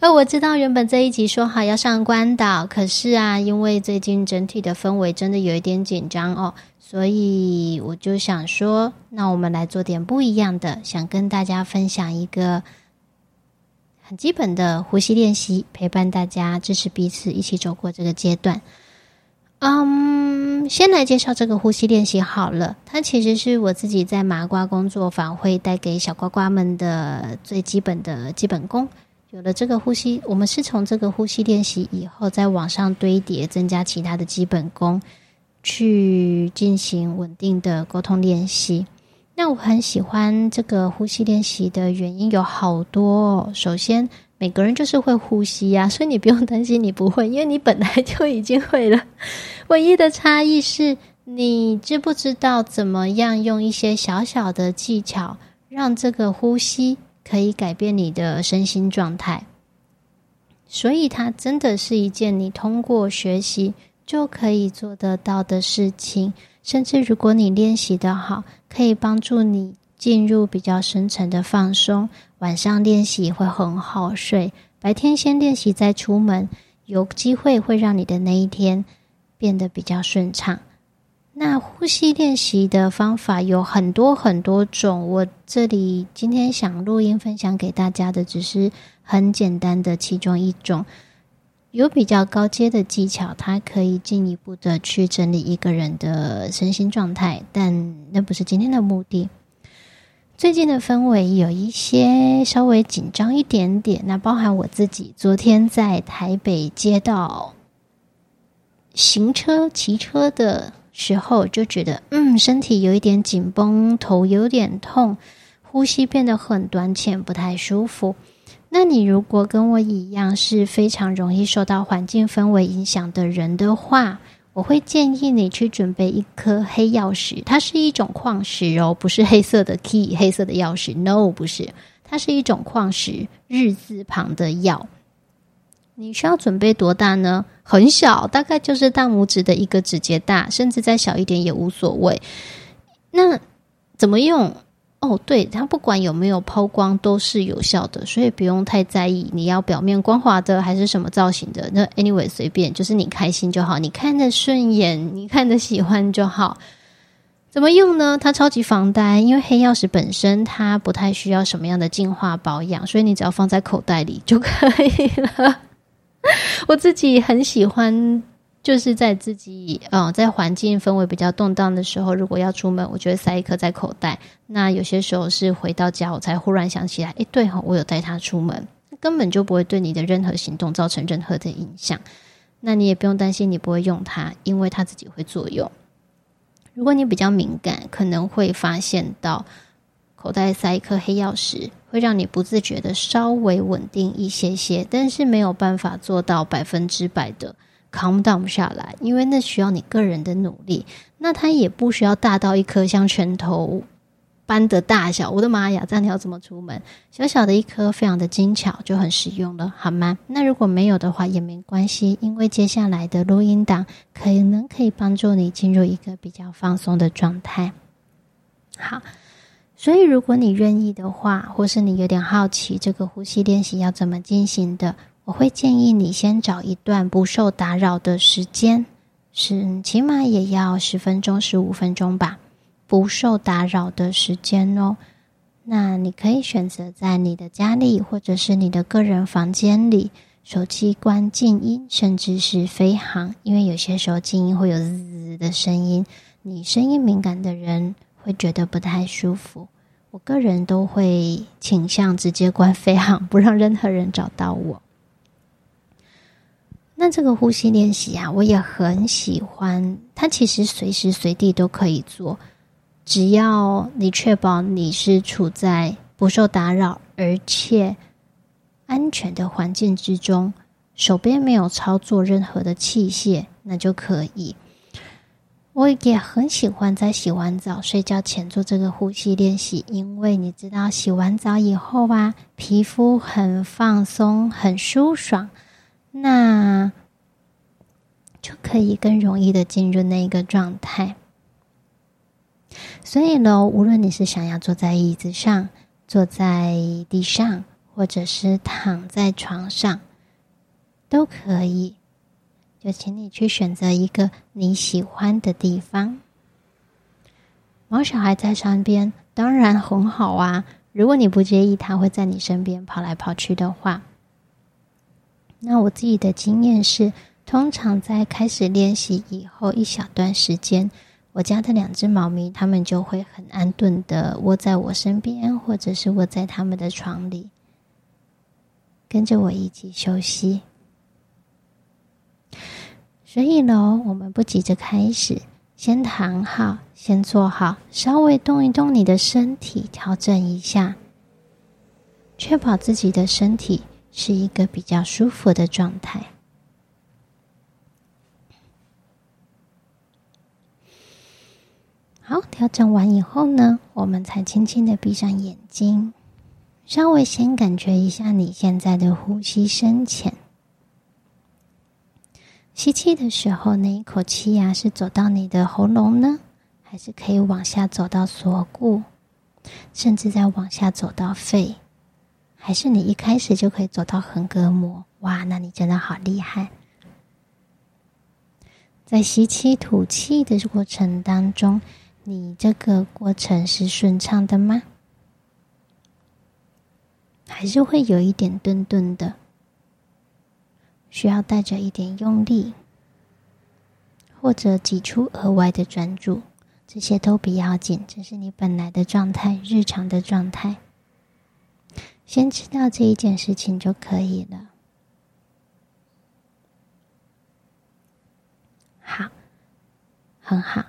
而我知道原本这一集说好要上关岛，可是啊，因为最近整体的氛围真的有一点紧张哦，所以我就想说，那我们来做点不一样的，想跟大家分享一个很基本的呼吸练习，陪伴大家，支持彼此，一起走过这个阶段。嗯，先来介绍这个呼吸练习好了，它其实是我自己在麻瓜工作坊会带给小瓜瓜们的最基本的基本功。有了这个呼吸，我们是从这个呼吸练习以后，再往上堆叠，增加其他的基本功，去进行稳定的沟通练习。那我很喜欢这个呼吸练习的原因有好多哦。首先，每个人就是会呼吸呀，所以你不用担心你不会，因为你本来就已经会了。唯一的差异是你知不知道怎么样用一些小小的技巧，让这个呼吸。可以改变你的身心状态，所以它真的是一件你通过学习就可以做得到的事情。甚至如果你练习的好，可以帮助你进入比较深层的放松。晚上练习会很好睡，白天先练习再出门，有机会会让你的那一天变得比较顺畅。那呼吸练习的方法有很多很多种，我这里今天想录音分享给大家的只是很简单的其中一种，有比较高阶的技巧，它可以进一步的去整理一个人的身心状态，但那不是今天的目的。最近的氛围有一些稍微紧张一点点，那包含我自己昨天在台北街道行车骑车的。时候就觉得，嗯，身体有一点紧绷，头有点痛，呼吸变得很短浅，不太舒服。那你如果跟我一样是非常容易受到环境氛围影响的人的话，我会建议你去准备一颗黑曜石，它是一种矿石哦，不是黑色的 key，黑色的钥匙，no，不是，它是一种矿石，日字旁的曜。你需要准备多大呢？很小，大概就是大拇指的一个指节大，甚至再小一点也无所谓。那怎么用？哦，对，它不管有没有抛光都是有效的，所以不用太在意你要表面光滑的还是什么造型的。那 anyway 随便，就是你开心就好，你看着顺眼，你看着喜欢就好。怎么用呢？它超级防呆，因为黑曜石本身它不太需要什么样的净化保养，所以你只要放在口袋里就可以了。我自己很喜欢，就是在自己呃在环境氛围比较动荡的时候，如果要出门，我就会塞一颗在口袋。那有些时候是回到家，我才忽然想起来，诶，对哈，我有带它出门，根本就不会对你的任何行动造成任何的影响。那你也不用担心你不会用它，因为它自己会作用。如果你比较敏感，可能会发现到口袋塞一颗黑曜石。会让你不自觉的稍微稳定一些些，但是没有办法做到百分之百的 calm down 下来，因为那需要你个人的努力。那它也不需要大到一颗像拳头般的大小。我的妈呀，这样你要怎么出门？小小的一颗，非常的精巧，就很实用了，好吗？那如果没有的话也没关系，因为接下来的录音档可能可以帮助你进入一个比较放松的状态。好。所以，如果你愿意的话，或是你有点好奇这个呼吸练习要怎么进行的，我会建议你先找一段不受打扰的时间，是起码也要十分钟、十五分钟吧，不受打扰的时间哦。那你可以选择在你的家里，或者是你的个人房间里，手机关静音，甚至是飞航，因为有些时候静音会有滋滋的声音，你声音敏感的人。会觉得不太舒服，我个人都会倾向直接关飞航，不让任何人找到我。那这个呼吸练习啊，我也很喜欢，它其实随时随地都可以做，只要你确保你是处在不受打扰而且安全的环境之中，手边没有操作任何的器械，那就可以。我也很喜欢在洗完澡、睡觉前做这个呼吸练习，因为你知道，洗完澡以后啊，皮肤很放松、很舒爽，那就可以更容易的进入那一个状态。所以呢，无论你是想要坐在椅子上、坐在地上，或者是躺在床上，都可以。就请你去选择一个你喜欢的地方。毛小孩在身边当然很好啊，如果你不介意他会在你身边跑来跑去的话，那我自己的经验是，通常在开始练习以后一小段时间，我家的两只猫咪它们就会很安顿的窝在我身边，或者是窝在他们的床里，跟着我一起休息。所以呢，我们不急着开始，先躺好，先坐好，稍微动一动你的身体，调整一下，确保自己的身体是一个比较舒服的状态。好，调整完以后呢，我们才轻轻的闭上眼睛，稍微先感觉一下你现在的呼吸深浅。吸气的时候，那一口气呀、是走到你的喉咙呢，还是可以往下走到锁骨，甚至再往下走到肺？还是你一开始就可以走到横膈膜？哇，那你真的好厉害！在吸气、吐气的过程当中，你这个过程是顺畅的吗？还是会有一点顿顿的？需要带着一点用力，或者挤出额外的专注，这些都不要紧，这是你本来的状态，日常的状态。先知道这一件事情就可以了。好，很好。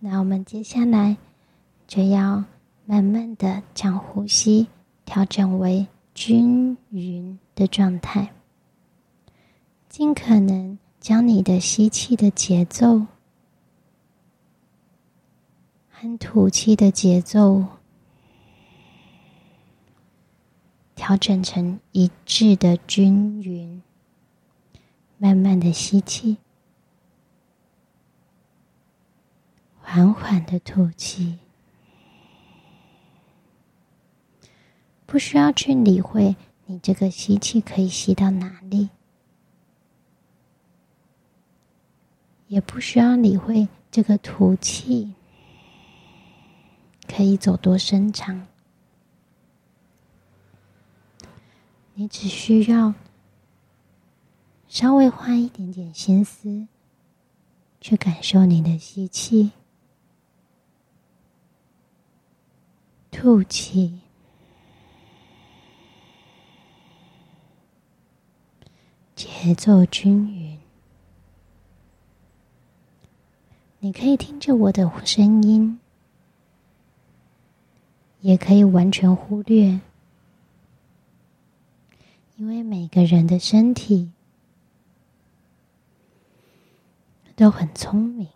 那我们接下来就要慢慢的将呼吸调整为均匀的状态。尽可能将你的吸气的节奏和吐气的节奏调整成一致的均匀。慢慢的吸气，缓缓的吐气，不需要去理会你这个吸气可以吸到哪里。也不需要理会这个吐气可以走多深长，你只需要稍微花一点点心思去感受你的吸气、吐气，节奏均匀。你可以听着我的声音，也可以完全忽略，因为每个人的身体都很聪明。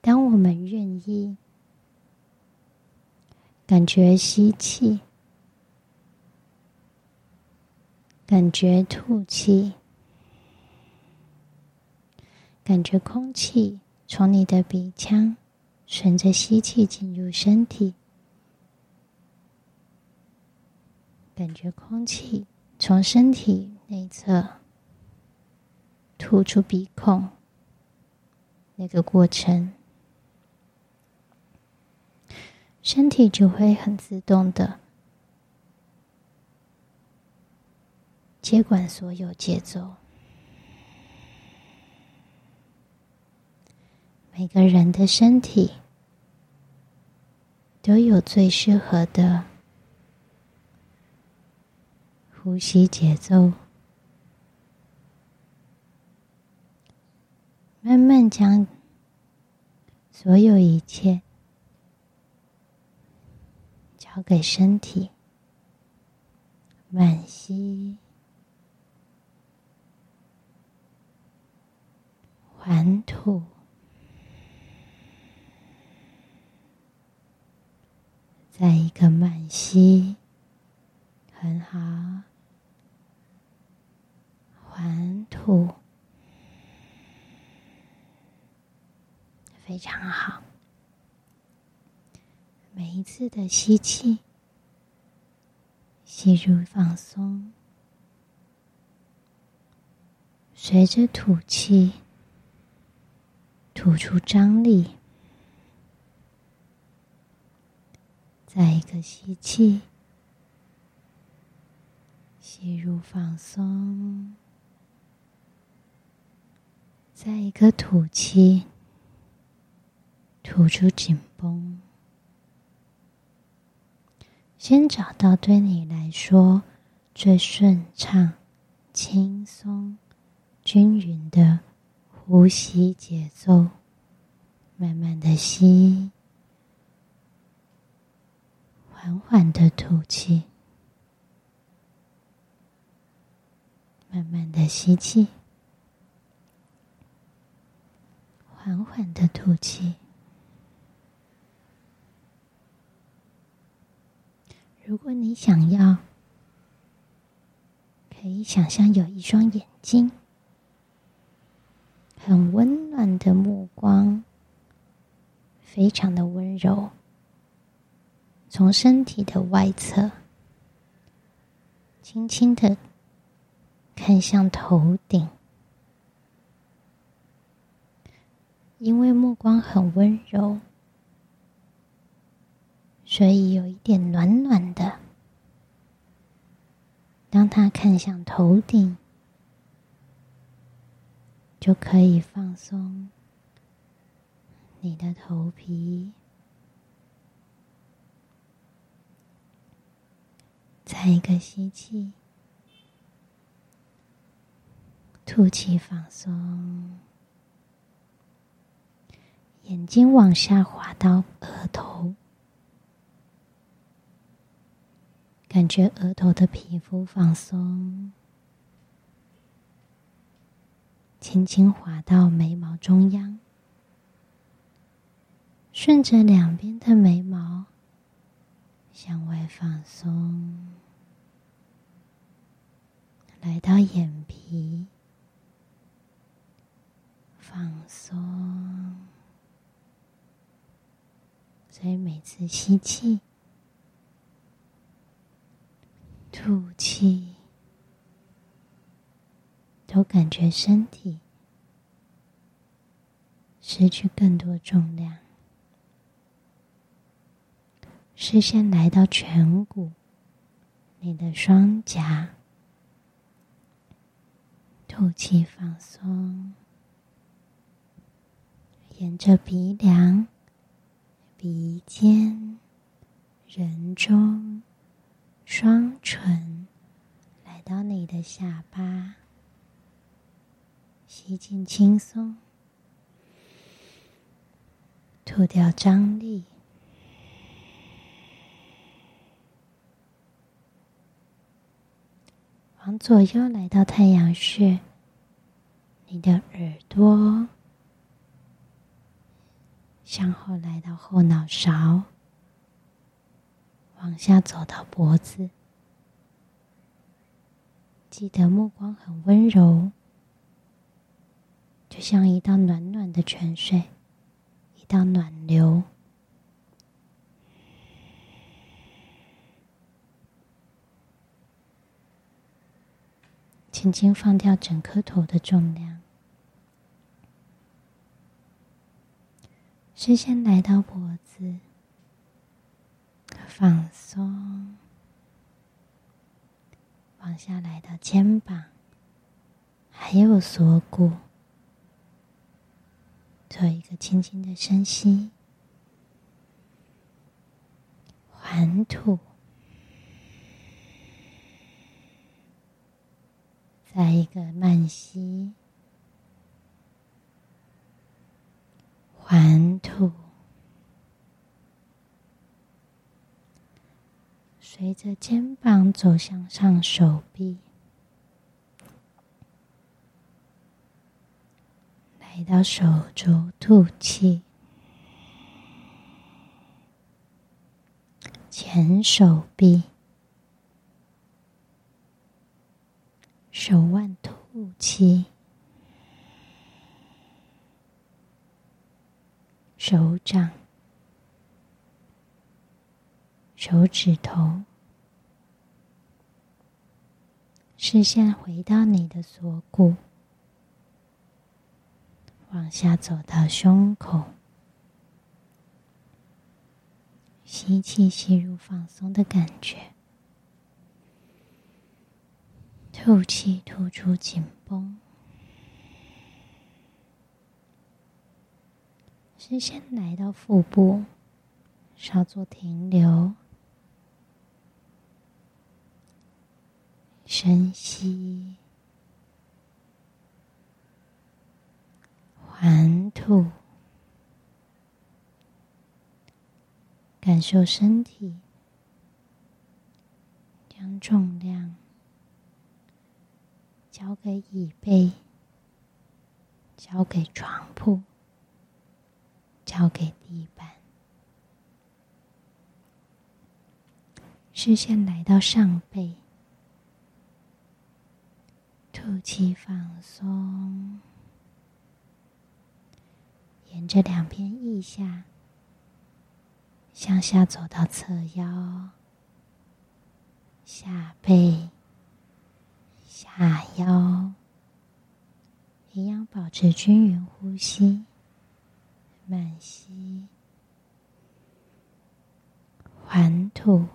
当我们愿意感觉吸气，感觉吐气。感觉空气从你的鼻腔顺着吸气进入身体，感觉空气从身体内侧吐出鼻孔，那个过程，身体就会很自动的接管所有节奏。每个人的身体都有最适合的呼吸节奏，慢慢将所有一切交给身体，慢吸，缓吐，再一个慢吸，很好，缓吐，非常好。每一次的吸气，吸入放松，随着吐气，吐出张力。再一个吸气，吸入放松，再一个吐气，吐出紧绷。先找到对你来说最顺畅、轻松、均匀的呼吸节奏，慢慢的吸，缓缓的吐气，慢慢的吸气，缓缓的吐气。如果你想要，可以想象有一双眼睛，很温暖的目光，非常的温柔，从身体的外侧，轻轻的看向头顶，因为目光很温柔。所以有一点暖暖的。当他看向头顶，就可以放松你的头皮。再一个吸气，吐气放松，眼睛往下滑到额头。感觉额头的皮肤放松，轻轻滑到眉毛中央，顺着两边的眉毛向外放松，来到眼皮，放松。所以每次吸气。吐气，都感觉身体失去更多重量。视线来到颧骨，你的双颊，吐气放松，沿着鼻梁、鼻尖、人中。双唇来到你的下巴，吸进轻松，吐掉张力，往左右来到太阳穴，你的耳朵，向后来到后脑勺。往下走到脖子，记得目光很温柔，就像一道暖暖的泉水，一道暖流。轻轻放掉整颗头的重量，视线来到脖子。放松，往下来到肩膀，还有锁骨，做一个轻轻的深吸，缓吐，再一个慢吸，缓吐。随着肩膀走向上手臂，来来到手肘，吐气，前手臂、手腕，吐气，手掌、手指头，视线回到你的锁骨。往下走到胸口，吸气，吸入放松的感觉；吐气，吐出紧绷。视线来到腹部，稍作停留，深吸。缓吐，感受身体，将重量交给椅背，交给床铺，交给地板。视线来到上背，吐气放松。沿着两边腋下向下走到侧腰、下背、下腰，一样保持均匀呼吸，慢吸，缓吐，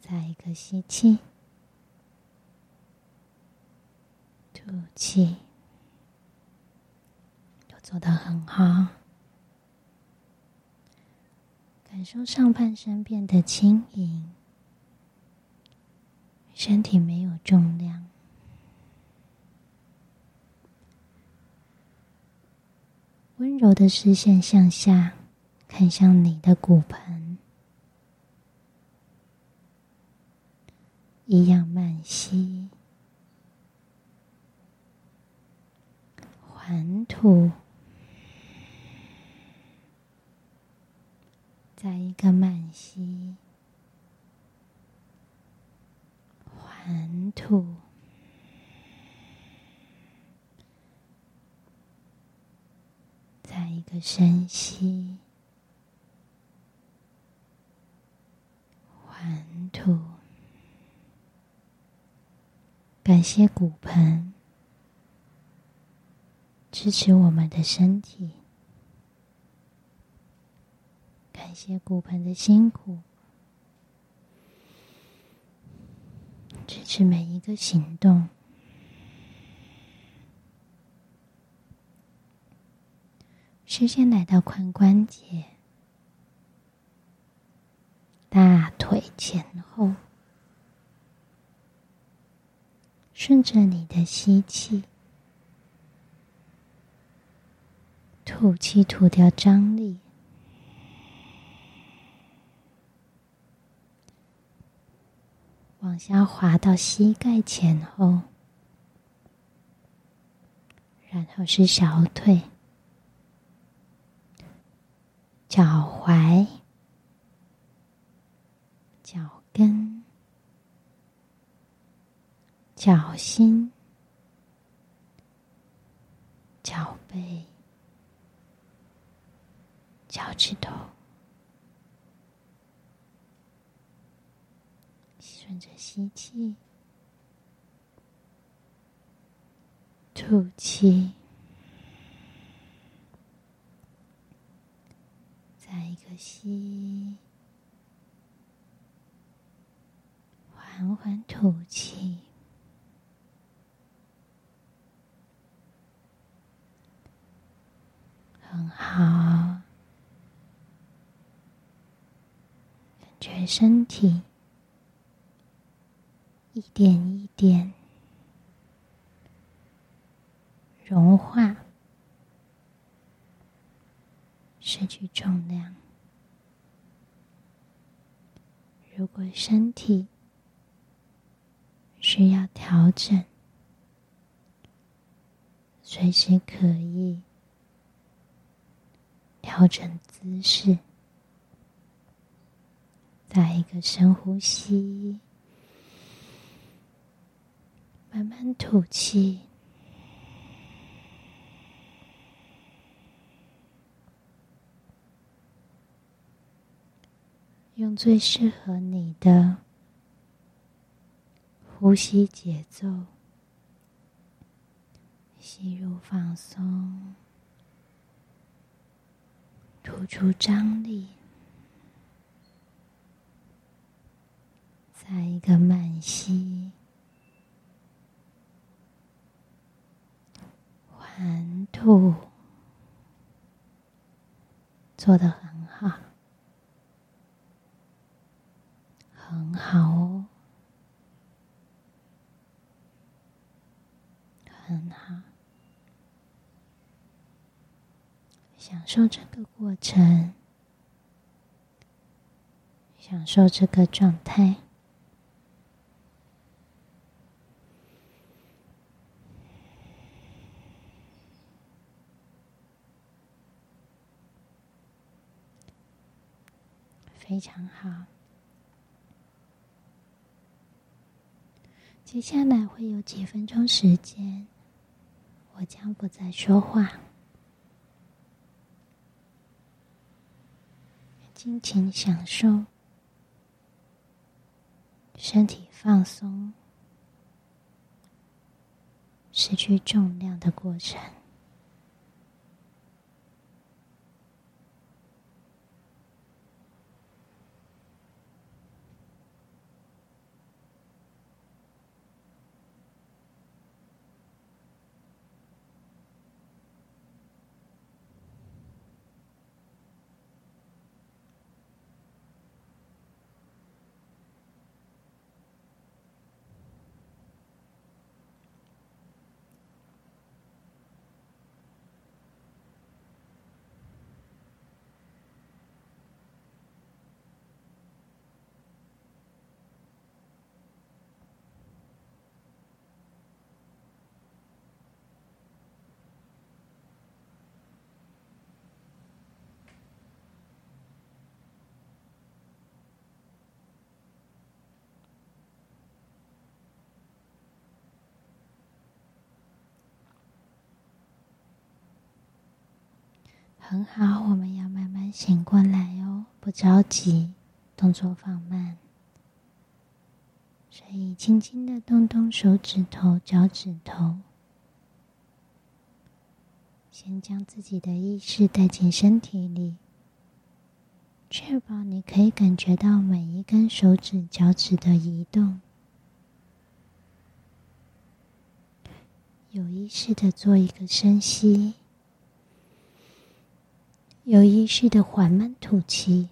再一个吸气，吐气。都做得很好，感受上半身变得轻盈，身体没有重量。温柔的视线向下，看向你的骨盆，一样慢吸，缓吐。再一个慢吸，缓吐，再一个深吸，缓吐。感谢骨盆支持我们的身体。感谢骨盆的辛苦，支持每一个行动。视线来到髋关节、大腿前后，顺着你的吸气、吐气，吐掉张力。往下滑到膝盖前后，然后是小腿、脚踝、脚跟、脚心、脚背、脚趾头。顺着吸气，吐气，再一个吸，缓缓吐气，很好，感觉身体。一点一点融化，失去重量。如果身体需要调整，随时可以调整姿势，再一个深呼吸，慢吐气，用最适合你的呼吸节奏。吸入放松，吐出张力，再一个慢吸，缓吐，做得很好，很好哦，很好。享受这个过程，享受这个状态，非常好。接下来会有几分钟时间，我将不再说话。尽情享受身体放松、失去重量的过程。很好，我们要慢慢醒过来哦，不着急，动作放慢。所以，轻轻的动动手指头、脚趾头，先将自己的意识带进身体里，确保你可以感觉到每一根手指、脚趾的移动。有意识的做一个深吸。有意识的缓慢吐气，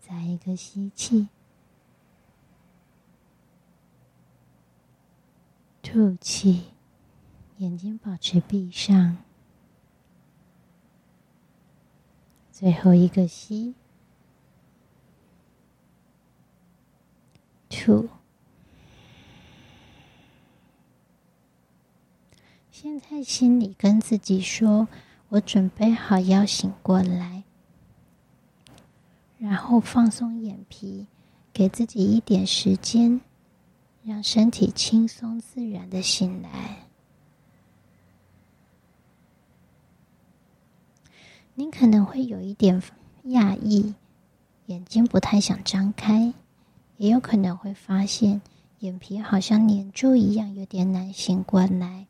再一个吸气，吐气，眼睛保持闭上，最后一个吸，吐。现在心里跟自己说：“我准备好要醒过来。”然后放松眼皮，给自己一点时间，让身体轻松自然的醒来。你可能会有一点讶异，眼睛不太想张开，也有可能会发现眼皮好像黏住一样，有点难醒过来。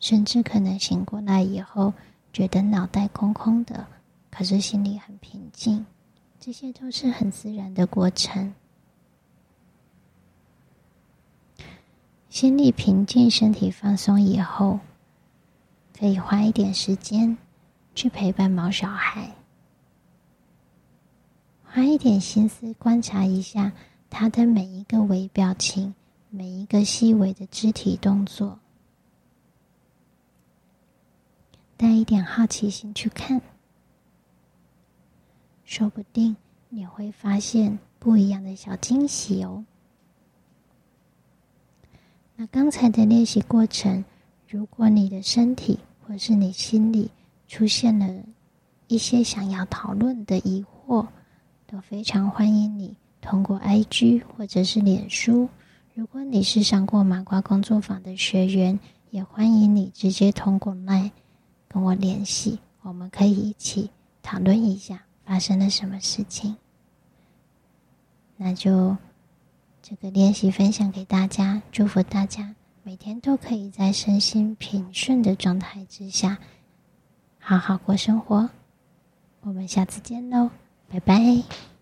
甚至可能醒过来以后，觉得脑袋空空的，可是心里很平静，这些都是很自然的过程。心里平静，身体放松以后，可以花一点时间去陪伴毛小孩，花一点心思观察一下他的每一个微表情，每一个细微的肢体动作。带一点好奇心去看，说不定你会发现不一样的小惊喜哦。那刚才的练习过程，如果你的身体或是你心里出现了一些想要讨论的疑惑，都非常欢迎你通过 IG 或者是脸书。如果你是上过麻瓜工作坊的学员，也欢迎你直接通过 LINE 跟我联系，我们可以一起讨论一下发生了什么事情。那就这个练习分享给大家，祝福大家每天都可以在身心平顺的状态之下，好好过生活。我们下次见喽，拜拜。